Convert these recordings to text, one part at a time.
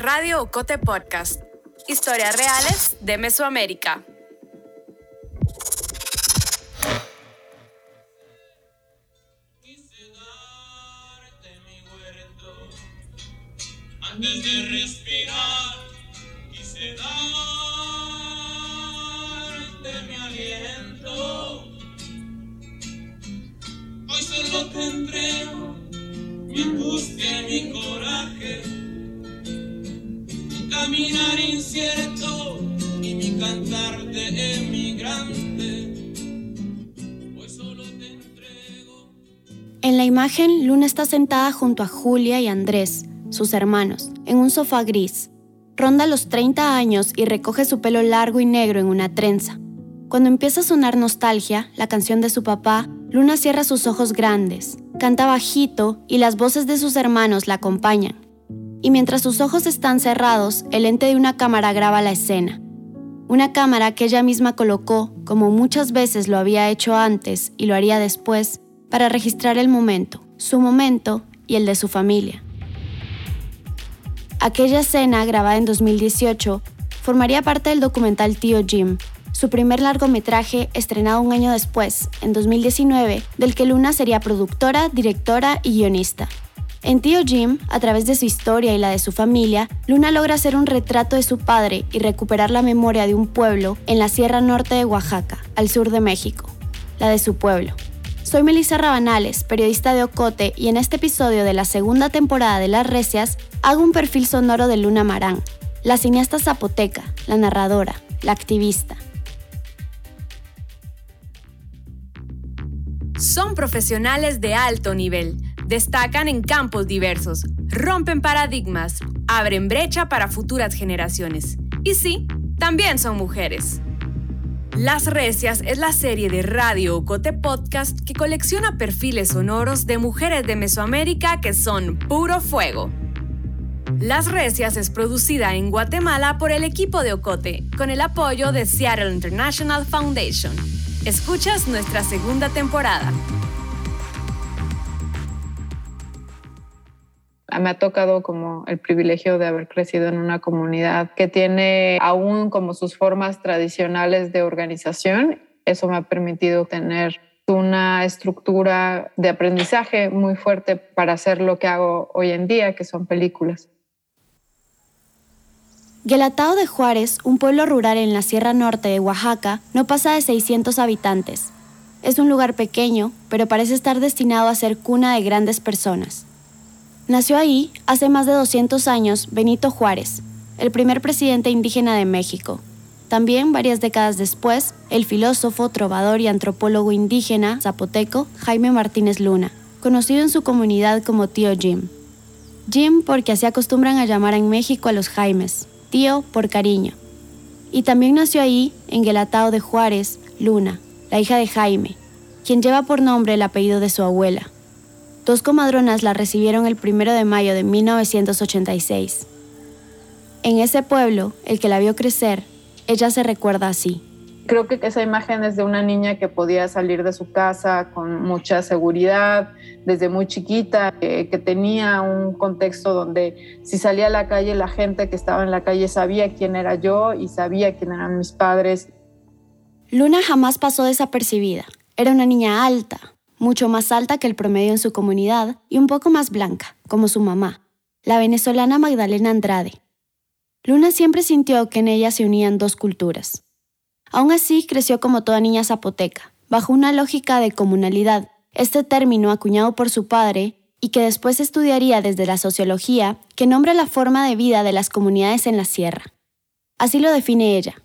Radio Ocote Podcast. Historias reales de Mesoamérica. Sentada junto a Julia y Andrés, sus hermanos, en un sofá gris. Ronda los 30 años y recoge su pelo largo y negro en una trenza. Cuando empieza a sonar nostalgia, la canción de su papá, Luna cierra sus ojos grandes, canta bajito y las voces de sus hermanos la acompañan. Y mientras sus ojos están cerrados, el lente de una cámara graba la escena. Una cámara que ella misma colocó, como muchas veces lo había hecho antes y lo haría después, para registrar el momento, su momento y el de su familia. Aquella escena, grabada en 2018, formaría parte del documental Tío Jim, su primer largometraje estrenado un año después, en 2019, del que Luna sería productora, directora y guionista. En Tío Jim, a través de su historia y la de su familia, Luna logra hacer un retrato de su padre y recuperar la memoria de un pueblo en la Sierra Norte de Oaxaca, al sur de México, la de su pueblo. Soy Melissa Rabanales, periodista de Ocote, y en este episodio de la segunda temporada de Las Recias hago un perfil sonoro de Luna Marán, la cineasta zapoteca, la narradora, la activista. Son profesionales de alto nivel, destacan en campos diversos, rompen paradigmas, abren brecha para futuras generaciones. Y sí, también son mujeres. Las Recias es la serie de Radio Ocote Podcast que colecciona perfiles sonoros de mujeres de Mesoamérica que son puro fuego. Las Recias es producida en Guatemala por el equipo de Ocote, con el apoyo de Seattle International Foundation. Escuchas nuestra segunda temporada. Me ha tocado como el privilegio de haber crecido en una comunidad que tiene aún como sus formas tradicionales de organización. Eso me ha permitido tener una estructura de aprendizaje muy fuerte para hacer lo que hago hoy en día, que son películas. Guelatao de Juárez, un pueblo rural en la Sierra Norte de Oaxaca, no pasa de 600 habitantes. Es un lugar pequeño, pero parece estar destinado a ser cuna de grandes personas. Nació ahí, hace más de 200 años, Benito Juárez, el primer presidente indígena de México. También, varias décadas después, el filósofo, trovador y antropólogo indígena zapoteco Jaime Martínez Luna, conocido en su comunidad como Tío Jim. Jim porque así acostumbran a llamar en México a los Jaimes, tío por cariño. Y también nació ahí, en Guelatao de Juárez, Luna, la hija de Jaime, quien lleva por nombre el apellido de su abuela. Dos comadronas la recibieron el 1 de mayo de 1986. En ese pueblo, el que la vio crecer, ella se recuerda así. Creo que esa imagen es de una niña que podía salir de su casa con mucha seguridad desde muy chiquita, eh, que tenía un contexto donde si salía a la calle la gente que estaba en la calle sabía quién era yo y sabía quién eran mis padres. Luna jamás pasó desapercibida. Era una niña alta, mucho más alta que el promedio en su comunidad y un poco más blanca, como su mamá, la venezolana Magdalena Andrade. Luna siempre sintió que en ella se unían dos culturas. Aún así, creció como toda niña zapoteca, bajo una lógica de comunalidad, este término acuñado por su padre y que después estudiaría desde la sociología, que nombra la forma de vida de las comunidades en la sierra. Así lo define ella.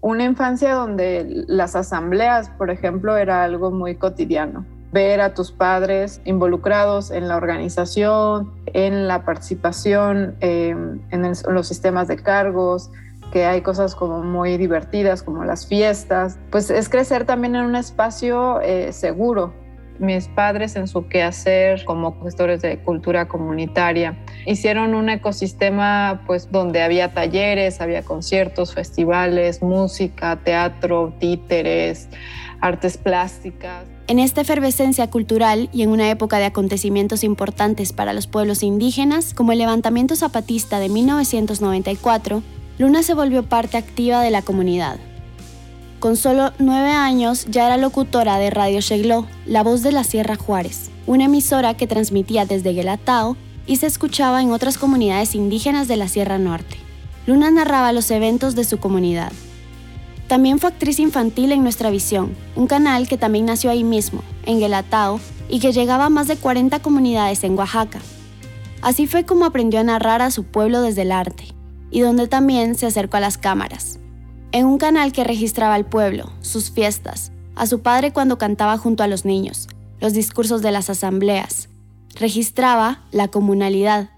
Una infancia donde las asambleas, por ejemplo, era algo muy cotidiano ver a tus padres involucrados en la organización, en la participación em, en, los sistemas de cargos, que hay cosas como muy divertidas como las fiestas, pues es crecer también en un espacio eh, seguro mis padres en su quehacer como gestores de cultura comunitaria. Hicieron un ecosistema pues donde había talleres, había conciertos, festivales, música, teatro, títeres, artes plásticas. En esta efervescencia cultural y en una época de acontecimientos importantes para los pueblos indígenas, como el levantamiento zapatista de 1994, Luna se volvió parte activa de la comunidad. Con solo nueve años ya era locutora de Radio Chegló, La Voz de la Sierra Juárez, una emisora que transmitía desde Guelatao y se escuchaba en otras comunidades indígenas de la Sierra Norte. Luna narraba los eventos de su comunidad. También fue actriz infantil en Nuestra Visión, un canal que también nació ahí mismo, en Guelatao, y que llegaba a más de 40 comunidades en Oaxaca. Así fue como aprendió a narrar a su pueblo desde el arte, y donde también se acercó a las cámaras, en un canal que registraba al pueblo, sus fiestas, a su padre cuando cantaba junto a los niños, los discursos de las asambleas. Registraba la comunalidad.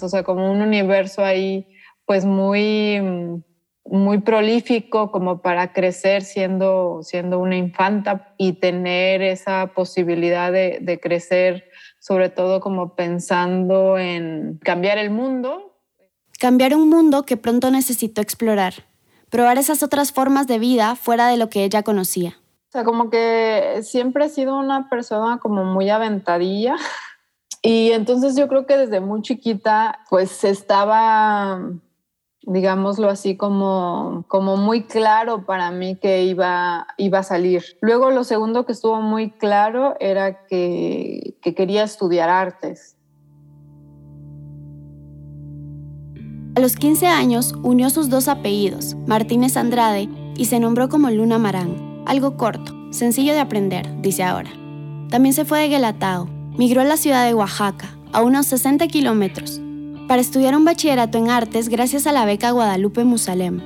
O sea, como un universo ahí, pues muy, muy prolífico como para crecer siendo, siendo una infanta y tener esa posibilidad de, de crecer, sobre todo como pensando en cambiar el mundo. Cambiar un mundo que pronto necesitó explorar probar esas otras formas de vida fuera de lo que ella conocía. O sea, como que siempre he sido una persona como muy aventadilla y entonces yo creo que desde muy chiquita pues estaba digámoslo así, como, como muy claro para mí que iba, iba a salir. Luego lo segundo que estuvo muy claro era que, que quería estudiar artes. A los 15 años unió sus dos apellidos, Martínez Andrade, y se nombró como Luna Marán. Algo corto, sencillo de aprender, dice ahora. También se fue de Guelatao, migró a la ciudad de Oaxaca, a unos 60 kilómetros, para estudiar un bachillerato en artes gracias a la beca Guadalupe Musalem.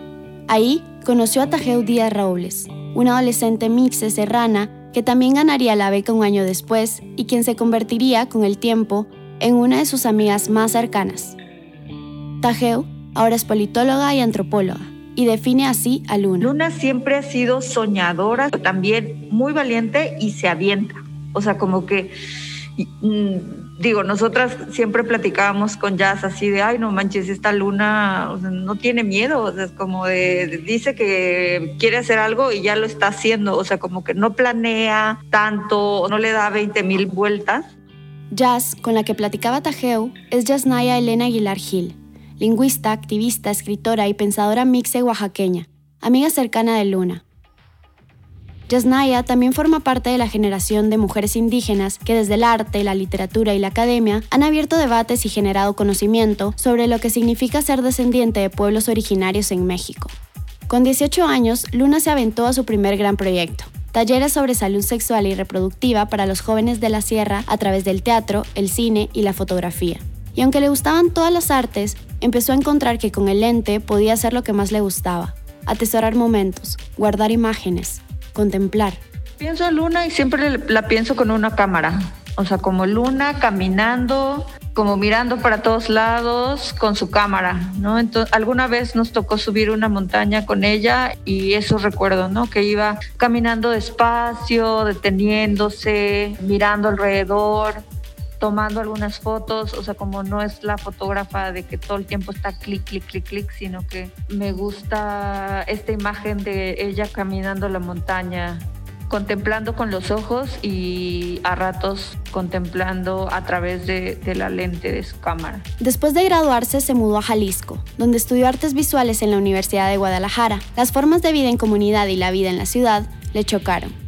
Ahí conoció a Tajeu Díaz Robles, una adolescente mixe serrana que también ganaría la beca un año después y quien se convertiría con el tiempo en una de sus amigas más cercanas. Tajeu ahora es politóloga y antropóloga y define así a Luna. Luna siempre ha sido soñadora, también muy valiente y se avienta. O sea, como que, mm, digo, nosotras siempre platicábamos con Jazz así de, ay, no manches, esta Luna no tiene miedo, o sea, es como de, dice que quiere hacer algo y ya lo está haciendo, o sea, como que no planea tanto, no le da 20 mil vueltas. Jazz, con la que platicaba Tajeu, es Jasnaya Elena Aguilar Gil lingüista, activista, escritora y pensadora mixe oaxaqueña, amiga cercana de Luna. Yasnaya también forma parte de la generación de mujeres indígenas que desde el arte, la literatura y la academia han abierto debates y generado conocimiento sobre lo que significa ser descendiente de pueblos originarios en México. Con 18 años, Luna se aventó a su primer gran proyecto, talleres sobre salud sexual y reproductiva para los jóvenes de la sierra a través del teatro, el cine y la fotografía. Y aunque le gustaban todas las artes, empezó a encontrar que con el lente podía hacer lo que más le gustaba, atesorar momentos, guardar imágenes, contemplar. Pienso en Luna y siempre la pienso con una cámara, o sea, como Luna caminando, como mirando para todos lados con su cámara. Entonces, alguna vez nos tocó subir una montaña con ella y eso recuerdo, ¿no? Que iba caminando despacio, deteniéndose, mirando alrededor, tomando algunas fotos, o sea, como no es la fotógrafa de que todo el tiempo está clic, clic, clic, clic, sino que me gusta esta imagen de ella caminando la montaña, contemplando con los ojos y a ratos contemplando a través de, de, la lente de su cámara. Después de graduarse se mudó a Jalisco, donde estudió artes visuales en la Universidad de Guadalajara. Las formas de vida en comunidad y la vida en la ciudad le chocaron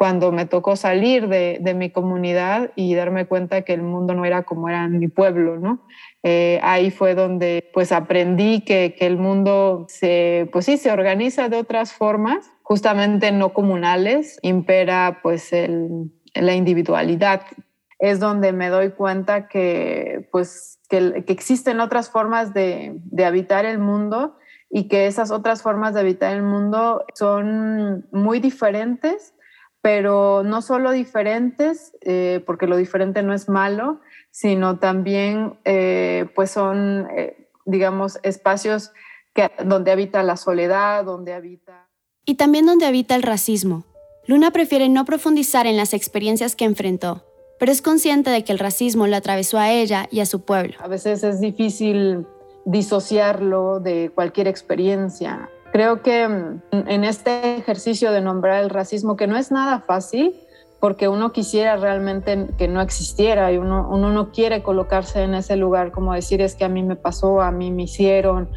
cuando me tocó salir de, mi comunidad y darme cuenta que el mundo no era como era en mi pueblo, ¿no? Eh, ahí fue donde pues aprendí que, el mundo se, pues sí, se organiza de otras formas, justamente no comunales, impera pues la individualidad. Es donde me doy cuenta que pues que, existen otras formas de, de habitar el mundo y que esas otras formas de habitar el mundo son muy diferentes pero no solo diferentes, eh, porque lo diferente no es malo, sino también eh, pues son, eh, digamos, espacios que, donde habita la soledad, donde habita... Y también donde habita el racismo. Luna prefiere no profundizar en las experiencias que enfrentó, pero es consciente de que el racismo lo atravesó a ella y a su pueblo. A veces es difícil disociarlo de cualquier experiencia. Creo que mm, en este ejercicio de nombrar el racismo, que no es nada fácil, porque uno quisiera realmente que no existiera y uno, uno no quiere colocarse en ese lugar como decir es que a mí me pasó, a mí me hicieron,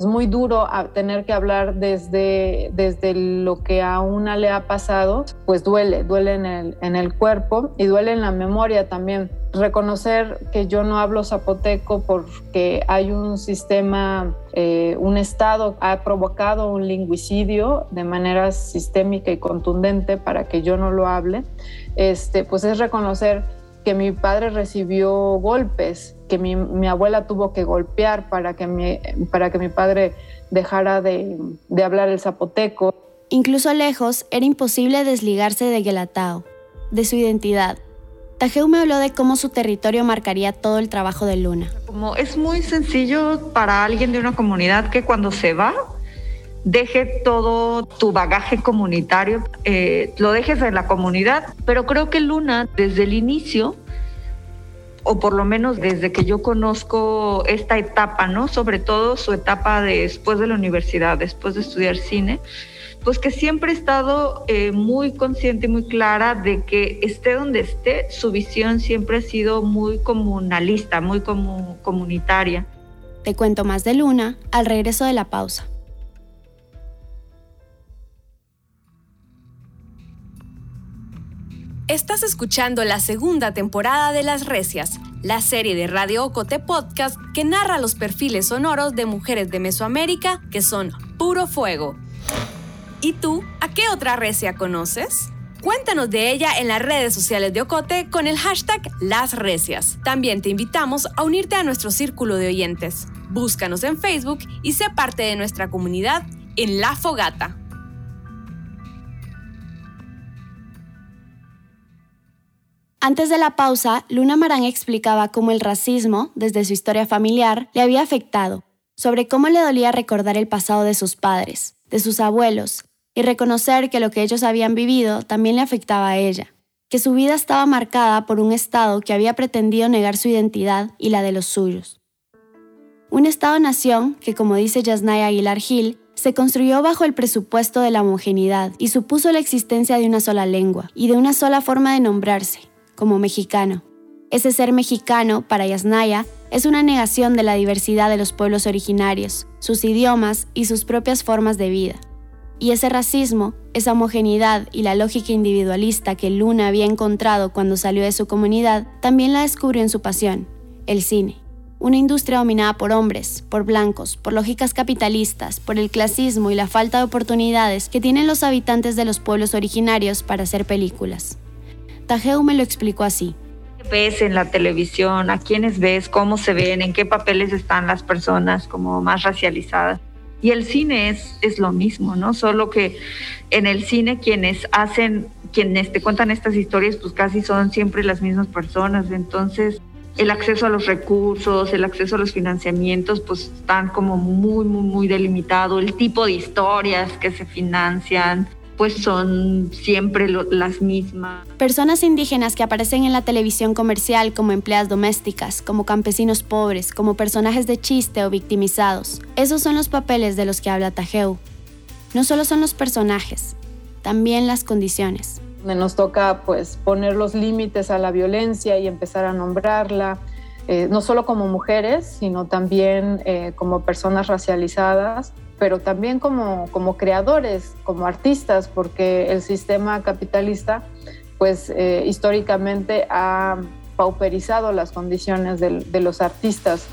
es muy duro tener que hablar desde, desde lo que a una le ha pasado, pues duele, duele en el, en el cuerpo y duele en la memoria también. Reconocer que yo no hablo zapoteco porque hay un sistema, eh, un Estado ha provocado un lingüicidio de manera sistémica y contundente para que yo no lo hable, este, pues es reconocer que mi padre recibió golpes, que mi, mi abuela tuvo que golpear para que mi, para que mi padre dejara de, de hablar el zapoteco. Incluso lejos, era imposible desligarse de Guelatao, de su identidad. Tajeu me habló de cómo su territorio marcaría todo el trabajo de Luna. Como es muy sencillo para alguien de una comunidad que cuando se va, deje todo tu bagaje comunitario, eh, lo dejes en la comunidad, pero creo que Luna desde el inicio, o por lo menos desde que yo conozco esta etapa, ¿no? Sobre todo su etapa después de la universidad, después de estudiar cine, pues que siempre he estado eh, muy consciente y muy clara de que esté donde esté, su visión siempre ha sido muy comunalista, muy como, comunitaria. Te cuento más de Luna al regreso de la pausa. Estás escuchando la segunda temporada de Las Recias, la serie de Radio Ocote Podcast que narra los perfiles sonoros de mujeres de Mesoamérica que son puro fuego. ¿Y tú, a qué otra recia conoces? Cuéntanos de ella en las redes sociales de Ocote con el hashtag Las Recias. También te invitamos a unirte a nuestro círculo de oyentes. Búscanos en Facebook y sé parte de nuestra comunidad en La Fogata. Antes de la pausa, Luna Marán explicaba cómo el racismo, desde su historia familiar, le había afectado, sobre cómo le dolía recordar el pasado de sus padres, de sus abuelos, y reconocer que lo que ellos habían vivido también le afectaba a ella, que su vida estaba marcada por un Estado que había pretendido negar su identidad y la de los suyos. Un Estado-nación que, como dice Yasnaya Aguilar Gil, se construyó bajo el presupuesto de la homogeneidad y supuso la existencia de una sola lengua y de una sola forma de nombrarse, como mexicano. Ese ser mexicano, para Yasnaya, es una negación de la diversidad de los pueblos originarios, sus idiomas y sus propias formas de vida. Y ese racismo, esa homogeneidad y la lógica individualista que Luna había encontrado cuando salió de su comunidad, también la descubrió en su pasión, el cine. Una industria dominada por hombres, por blancos, por lógicas capitalistas, por el clasismo y la falta de oportunidades que tienen los habitantes de los pueblos originarios para hacer películas. Tajeu me lo explicó así. ves en la televisión? ¿A quiénes ves? ¿Cómo se ven? ¿En qué papeles están las personas como más racializadas? Y el cine es, es lo mismo, ¿no? Solo que en el cine quienes hacen, quienes te cuentan estas historias, pues casi son siempre las mismas personas. Entonces, el acceso a los recursos, el acceso a los financiamientos, pues están como muy, muy, muy delimitado. El tipo de historias que se financian, pues son siempre las mismas. Personas indígenas que aparecen en la televisión comercial como empleadas domésticas, como campesinos pobres, como personajes de chiste o victimizados. Esos son los papeles de los que habla Tajeu. No solo son los personajes, también las condiciones. Nos toca pues poner los límites a la violencia y empezar a nombrarla, eh, no solo como mujeres, sino también eh, como personas racializadas pero también como, como creadores, como artistas, porque el sistema capitalista, pues eh, históricamente ha pauperizado las condiciones de, los artistas,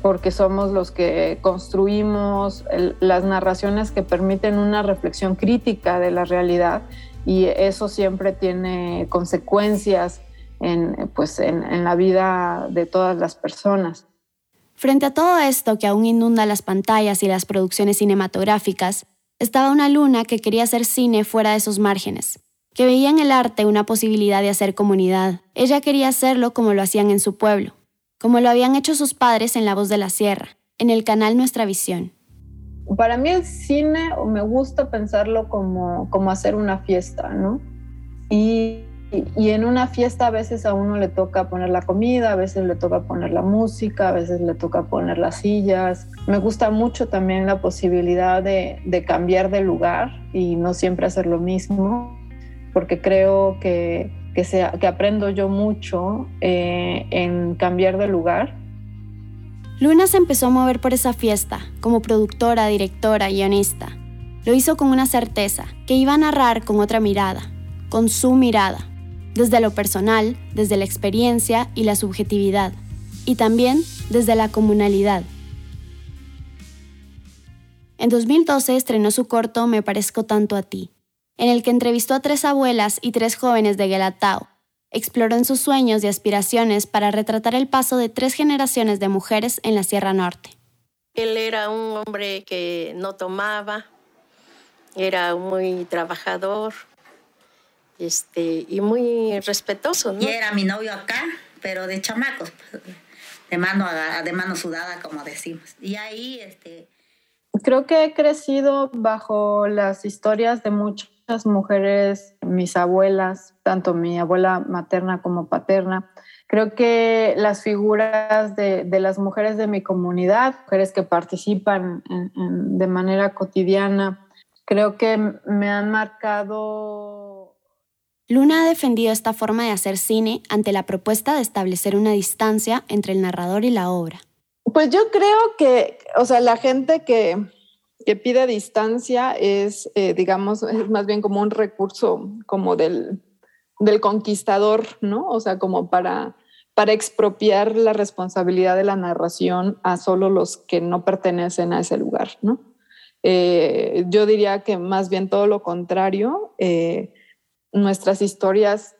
porque somos los que construimos las narraciones que permiten una reflexión crítica de la realidad y eso siempre tiene consecuencias en, pues, en la vida de todas las personas. Frente a todo esto que aún inunda las pantallas y las producciones cinematográficas, estaba una luna que quería hacer cine fuera de esos márgenes, que veía en el arte una posibilidad de hacer comunidad. Ella quería hacerlo como lo hacían en su pueblo, como lo habían hecho sus padres en La Voz de la Sierra, en el canal Nuestra Visión. para mí el cine me gusta pensarlo como, como hacer una fiesta, ¿no? Y, y, en una fiesta a veces a uno le toca poner la comida, a veces le toca poner la música, a veces le toca poner las sillas. Me gusta mucho también la posibilidad de, cambiar de lugar y no siempre hacer lo mismo, porque creo que, que aprendo yo mucho eh, en cambiar de lugar Luna se empezó a mover por esa fiesta, como productora, directora, guionista. Lo hizo con una certeza, que iba a narrar con otra mirada, con su mirada, desde lo personal, desde la experiencia y la subjetividad, y también desde la comunalidad. En 2012 estrenó su corto Me parezco tanto a ti, en el que entrevistó a tres abuelas y tres jóvenes de Guelatao, exploró en sus sueños y aspiraciones para retratar el paso de tres generaciones de mujeres en la Sierra Norte. Él era un hombre que no tomaba, era muy trabajador este, y muy respetuoso. Y era mi novio acá, pero de chamacos, de mano, de mano sudada, como decimos. Y ahí... Este... Creo que he crecido bajo las historias de muchos mujeres, mis abuelas, tanto mi abuela materna como paterna, creo que las figuras de, las mujeres de mi comunidad, mujeres que participan de manera cotidiana, creo que me han marcado. Luna ha defendido esta forma de hacer cine ante la propuesta de establecer una distancia entre el narrador y la obra. Pues yo creo que, o sea, la gente que, que pide distancia es, eh, digamos, es más bien como un recurso como del, del conquistador, ¿no? O sea, como para, para expropiar la responsabilidad de la narración a solo los que no pertenecen a ese lugar, ¿no? Eh, yo diría que más bien todo lo contrario, eh, nuestras historias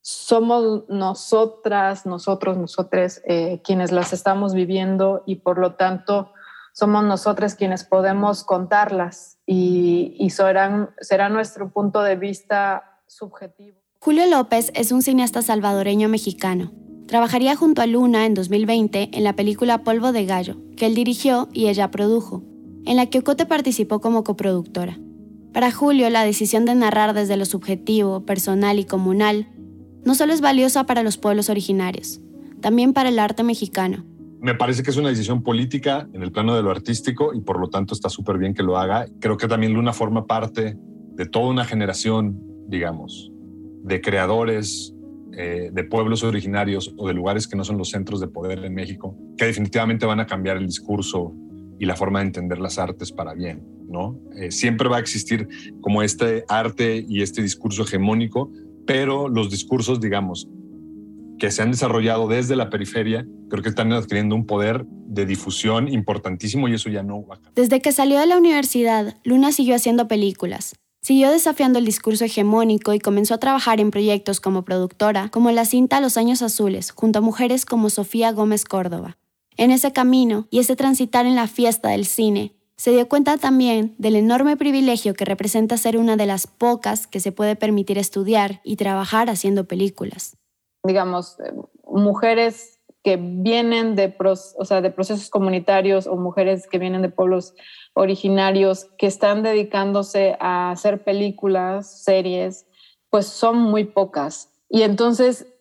somos nosotras, nosotros, nosotres quienes las estamos viviendo y por lo tanto somos nosotros quienes podemos contarlas y, serán, será nuestro punto de vista subjetivo. Julio López es un cineasta salvadoreño mexicano. Trabajaría junto a Luna en 2020 en la película Polvo de Gallo, que él dirigió y ella produjo, en la que Ocote participó como coproductora. Para Julio, la decisión de narrar desde lo subjetivo, personal y comunal no solo es valiosa para los pueblos originarios, también para el arte mexicano me parece que es una decisión política en el plano de lo artístico y por lo tanto está súper bien que lo haga. Creo que también Luna forma parte de toda una generación, digamos, de creadores eh, de pueblos originarios o de lugares que no son los centros de poder en México, que definitivamente van a cambiar el discurso y la forma de entender las artes para bien, Eh, siempre va a existir como este arte y este discurso hegemónico, pero los discursos, digamos, que se han desarrollado desde la periferia, creo que están adquiriendo un poder de difusión importantísimo y eso ya no. Desde que salió de la universidad, Luna siguió haciendo películas. Siguió desafiando el discurso hegemónico y comenzó a trabajar en proyectos como productora, como la cinta Los Años Azules, junto a mujeres como Sofía Gómez Córdoba. En ese camino y ese transitar en la fiesta del cine, se dio cuenta también del enorme privilegio que representa ser una de las pocas que se puede permitir estudiar y trabajar haciendo películas digamos, eh, mujeres que vienen de, o sea, de procesos comunitarios o mujeres que vienen de pueblos originarios que están dedicándose a hacer películas, series, pues son muy pocas. Y entonces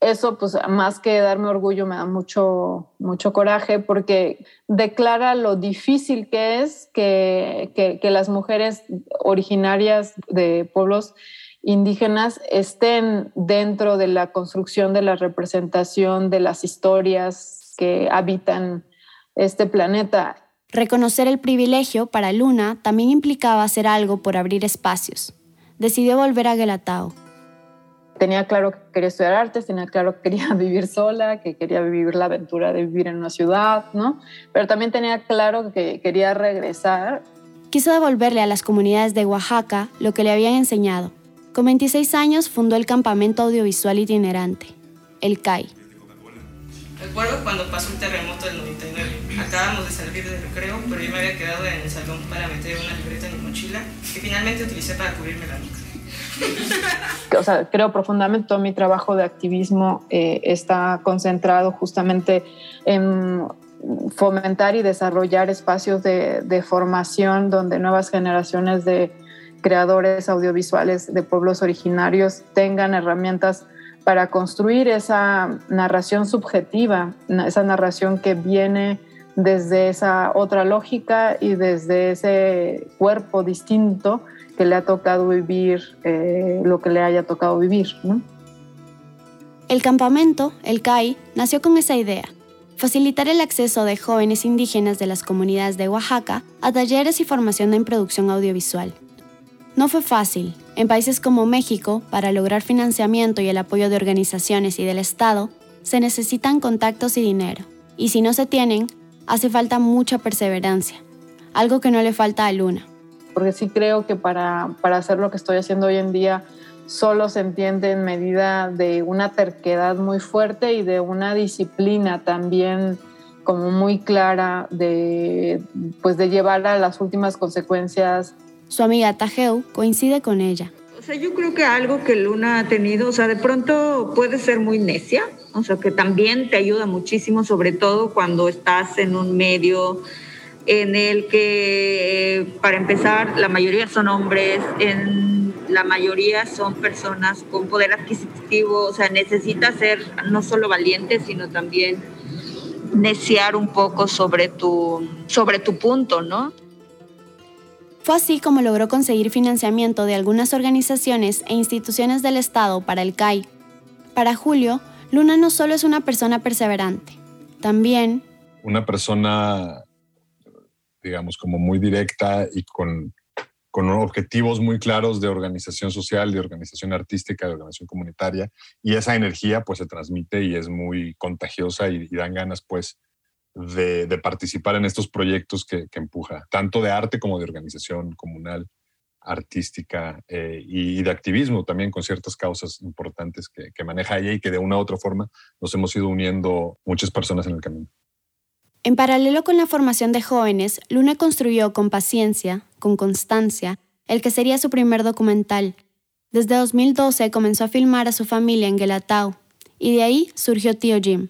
eso, pues más que darme orgullo, me da mucho, mucho coraje porque declara lo difícil que es que, que, las mujeres originarias de pueblos indígenas estén dentro de la construcción de la representación de las historias que habitan este planeta. Reconocer el privilegio para Luna también implicaba hacer algo por abrir espacios. Decidió volver a Guelatao. Tenía claro que quería estudiar artes, tenía claro que quería vivir sola, que quería vivir la aventura de vivir en una ciudad, ¿no? Pero también tenía claro que quería regresar. Quiso devolverle a las comunidades de Oaxaca lo que le habían enseñado, con 26 años fundó el campamento audiovisual itinerante, el CAI. Recuerdo cuando pasó el terremoto del 99. Acabamos de salir del recreo, pero yo me había quedado en el salón para meter una libreta en mi mochila que finalmente utilicé para cubrirme la nuca. Creo profundamente todo mi trabajo de activismo eh, está concentrado justamente en fomentar y desarrollar espacios de formación donde nuevas generaciones de creadores audiovisuales de pueblos originarios tengan herramientas para construir esa narración subjetiva, esa narración que viene desde esa otra lógica y desde ese cuerpo distinto que le ha tocado vivir eh, lo que le haya tocado vivir. El campamento, el CAI, nació con esa idea, facilitar el acceso de jóvenes indígenas de las comunidades de Oaxaca a talleres y formación en producción audiovisual. No fue fácil. En países como México, para lograr financiamiento y el apoyo de organizaciones y del Estado, se necesitan contactos y dinero. Y si no se tienen, hace falta mucha perseverancia, algo que no le falta a Luna. Porque sí creo que para, para hacer lo que estoy haciendo hoy en día, solo se entiende en medida de una terquedad muy fuerte y de una disciplina también como muy clara de, pues de llevar a las últimas consecuencias su amiga Tajeu coincide con ella. O sea, yo creo que algo que Luna ha tenido, o sea, de pronto puede ser muy necia, o sea, que también te ayuda muchísimo, sobre todo cuando estás en un medio en el que, para empezar, la mayoría son hombres, en la mayoría son personas con poder adquisitivo, o sea, necesitas ser no solo valiente, sino también neciar un poco sobre tu, sobre tu punto, ¿no? Fue así como logró conseguir financiamiento de algunas organizaciones e instituciones del Estado para el CAI. Para Julio, Luna no solo es una persona perseverante, también... Una persona, digamos, como muy directa y con, con objetivos muy claros de organización social, de organización artística, de organización comunitaria, y esa energía pues se transmite y es muy contagiosa y, dan ganas pues de, participar en estos proyectos que, empuja, tanto de arte como de organización comunal, artística eh, y de activismo también con ciertas causas importantes que, que maneja ella y que de una u otra forma nos hemos ido uniendo muchas personas en el camino. En paralelo con la formación de jóvenes, Luna construyó con paciencia, con constancia, el que sería su primer documental. Desde 2012 comenzó a filmar a su familia en Guelatao y de ahí surgió Tío Jim,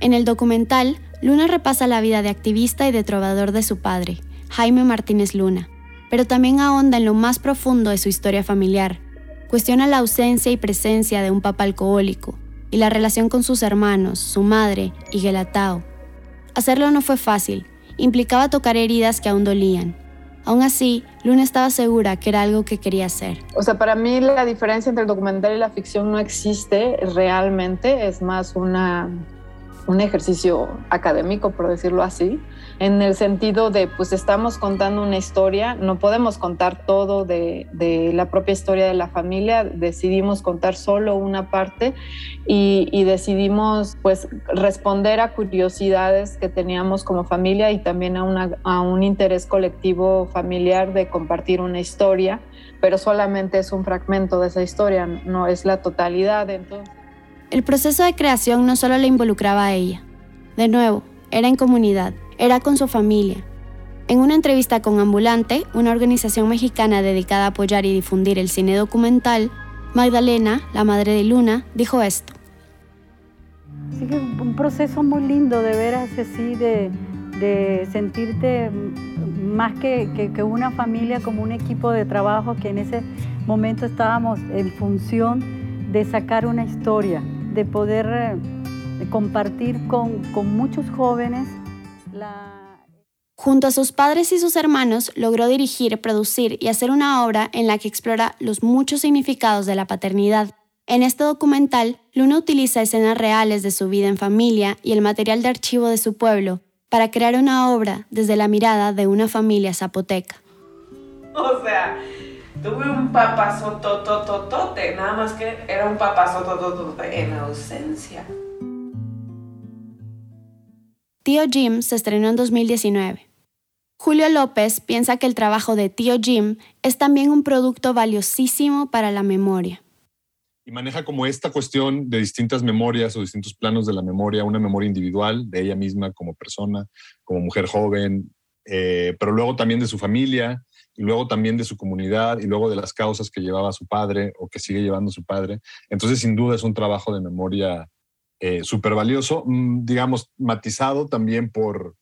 en el documental, Luna repasa la vida de activista y de trovador de su padre, Jaime Martínez Luna, pero también ahonda en lo más profundo de su historia familiar. Cuestiona la ausencia y presencia de un papá alcohólico y la relación con sus hermanos, su madre y Gelatao. Hacerlo no fue fácil, implicaba tocar heridas que aún dolían. Aún así, Luna estaba segura que era algo que quería hacer. O sea, para mí la diferencia entre el documental y la ficción no existe realmente, es más una un ejercicio académico, por decirlo así, en el sentido de, pues estamos contando una historia, no podemos contar todo de, la propia historia de la familia, decidimos contar solo una parte y, decidimos, pues, responder a curiosidades que teníamos como familia y también a, a un interés colectivo familiar de compartir una historia, pero solamente es un fragmento de esa historia, no es la totalidad. Entonces, el proceso de creación no solo le involucraba a ella. De nuevo, era en comunidad, era con su familia. En una entrevista con Ambulante, una organización mexicana dedicada a apoyar y difundir el cine documental, Magdalena, la madre de Luna, dijo esto. Sí, un proceso muy lindo de veras así, de, de sentirte más que, que, una familia, como un equipo de trabajo que en ese momento estábamos en función de sacar una historia, de poder eh, compartir con, con muchos jóvenes la... Junto a sus padres y sus hermanos, logró dirigir, producir y hacer una obra en la que explora los muchos significados de la paternidad. En este documental, Luna utiliza escenas reales de su vida en familia y el material de archivo de su pueblo para crear una obra desde la mirada de una familia zapoteca. O sea, Tuve un papazotototote, nada más que era un papazototote en ausencia. Tío Jim se estrenó en 2019. Julio López piensa que el trabajo de Tío Jim es también un producto valiosísimo para la memoria. Y maneja como esta cuestión de distintas memorias o distintos planos de la memoria, una memoria individual de ella misma como persona, como mujer joven, eh, pero luego también de su familia, y luego también de su comunidad y luego de las causas que llevaba su padre o que sigue llevando su padre. Entonces, sin duda, es un trabajo de memoria eh, súper valioso, mm, digamos, matizado también por,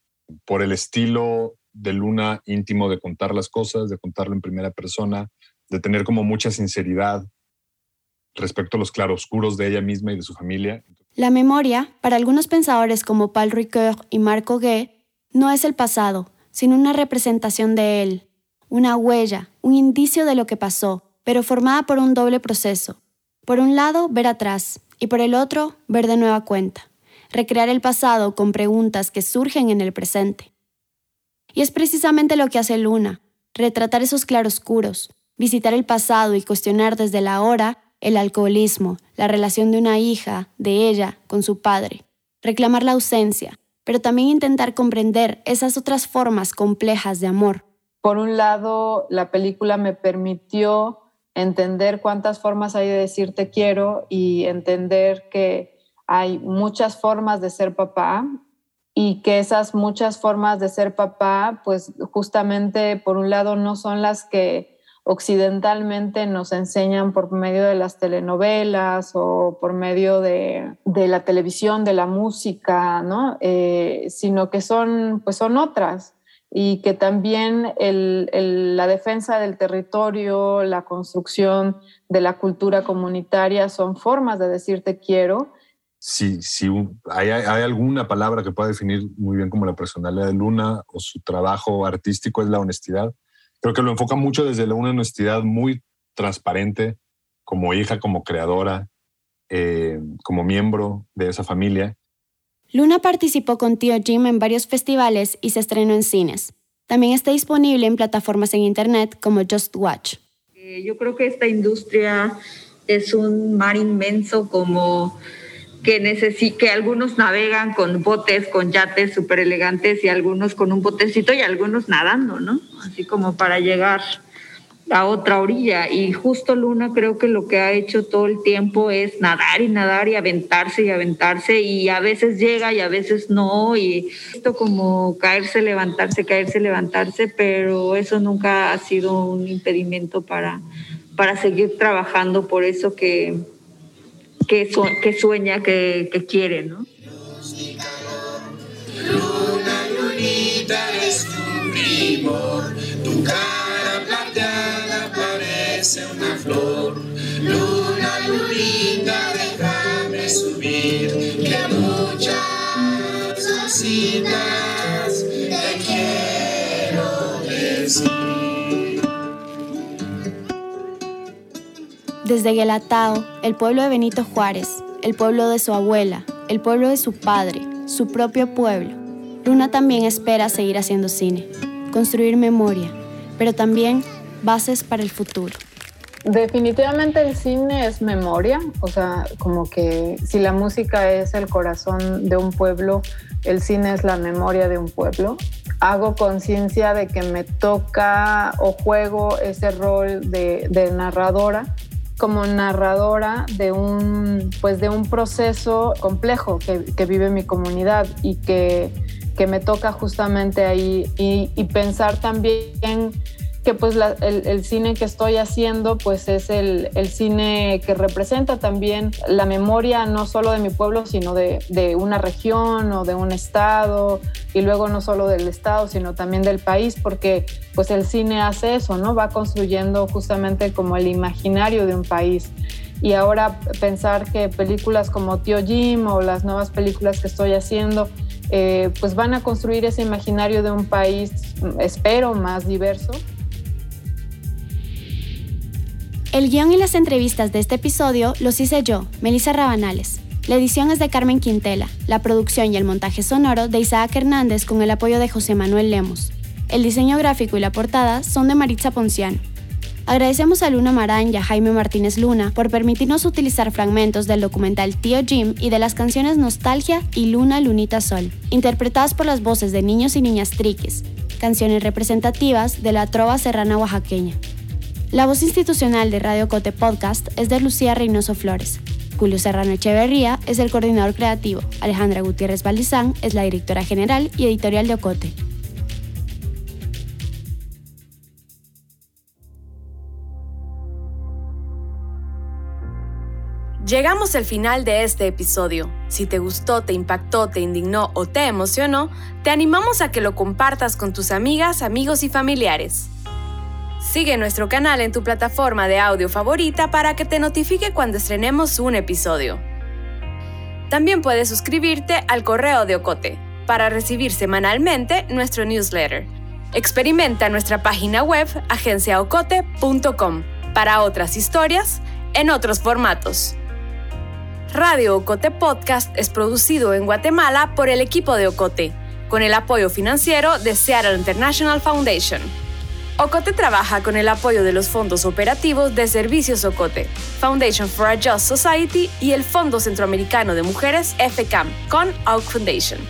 por el estilo de Luna íntimo de contar las cosas, de contarlo en primera persona, de tener como mucha sinceridad respecto a los claroscuros de ella misma y de su familia. La memoria, para algunos pensadores como Paul Ricoeur y Marco Gué, no es el pasado, sino una representación de él, una huella, un indicio de lo que pasó, pero formada por un doble proceso. Por un lado, ver atrás, y por el otro, ver de nueva cuenta, recrear el pasado con preguntas que surgen en el presente. Y es precisamente lo que hace Luna, retratar esos claroscuros, visitar el pasado y cuestionar desde la hora el alcoholismo, la relación de una hija, de ella, con su padre, reclamar la ausencia, pero también intentar comprender esas otras formas complejas de amor. Por un lado, la película me permitió entender cuántas formas hay de decir te quiero y entender que hay muchas formas de ser papá y que esas muchas formas de ser papá, pues justamente por un lado no son las que occidentalmente nos enseñan por medio de las telenovelas o por medio de, la televisión, de la música, ¿no? Eh, sino que son, pues son otras y que también la defensa del territorio, la construcción de la cultura comunitaria son formas de decir te quiero. Si, si hay, alguna palabra que pueda definir muy bien como la personalidad de Luna o su trabajo artístico es la honestidad. Creo que lo enfoca mucho desde una honestidad muy transparente como hija, como creadora, eh, como miembro de esa familia Luna participó con Tío Jim en varios festivales y se estrenó en cines. También está disponible en plataformas en Internet como Just Watch. Eh, yo creo que esta industria es un mar inmenso como que, que algunos navegan con botes, con yates súper elegantes y algunos con un botecito y algunos nadando, ¿no? Así como para llegar a otra orilla. Y justo Luna creo que lo que ha hecho todo el tiempo es nadar y nadar y aventarse y aventarse y a veces llega y a veces no. Y esto como caerse, levantarse, caerse, levantarse, pero eso nunca ha sido un impedimento para, para seguir trabajando por eso que, que, que sueña, que, que quiere, ¿no? Luna, lunita, es tu tu una flor. Luna, lunita, déjame subir, quiero decir. Desde Guelatao, el pueblo de Benito Juárez, el pueblo de su abuela, el pueblo de su padre, su propio pueblo, Luna también espera seguir haciendo cine, construir memoria, pero también bases para el futuro. Definitivamente el cine es memoria, o sea, como que si la música es el corazón de un pueblo, el cine es la memoria de un pueblo. Hago conciencia de que me toca o juego ese rol de, narradora como narradora de un, pues de un proceso complejo que, vive mi comunidad y que, me toca justamente ahí y pensar también pues el, cine que estoy haciendo pues es el, cine que representa también la memoria no solo de mi pueblo, sino de, una región o de un estado y luego no solo del estado, sino también del país, porque pues el cine hace eso, ¿no? Va construyendo justamente como el imaginario de un país. Y ahora pensar que películas como Tío Jim o las nuevas películas que estoy haciendo, eh, pues van a construir ese imaginario de un país, espero, más diverso. El guion y las entrevistas de este episodio los hice yo, Melissa Rabanales. La edición es de Carmen Quintela, la producción y el montaje sonoro de Isaac Hernández con el apoyo de José Manuel Lemos. El diseño gráfico y la portada son de Maritza Ponciano. Agradecemos a Luna Marán y a Jaime Martínez Luna por permitirnos utilizar fragmentos del documental Tío Jim y de las canciones Nostalgia y Luna Lunita Sol, interpretadas por las voces de niños y niñas triques, canciones representativas de la trova serrana oaxaqueña. La voz institucional de Radio Cote Podcast es de Lucía Reynoso Flores. Julio Serrano Echeverría es el coordinador creativo. Alejandra Gutiérrez Valdizán es la directora general y editorial de Ocote. Llegamos al final de este episodio. Si te gustó, te impactó, te indignó o te emocionó, te animamos a que lo compartas con tus amigas, amigos y familiares. Sigue nuestro canal en tu plataforma de audio favorita para que te notifique cuando estrenemos un episodio. También puedes suscribirte al correo de Ocote para recibir semanalmente nuestro newsletter. Experimenta nuestra página web agenciaocote.com para otras historias en otros formatos. Radio Ocote Podcast es producido en Guatemala por el equipo de Ocote, con el apoyo financiero de Seattle International Foundation. Ocote trabaja con el apoyo de los fondos operativos de Servicios Ocote, Foundation for a Just Society y el Fondo Centroamericano de Mujeres FCAM con Oak Foundation.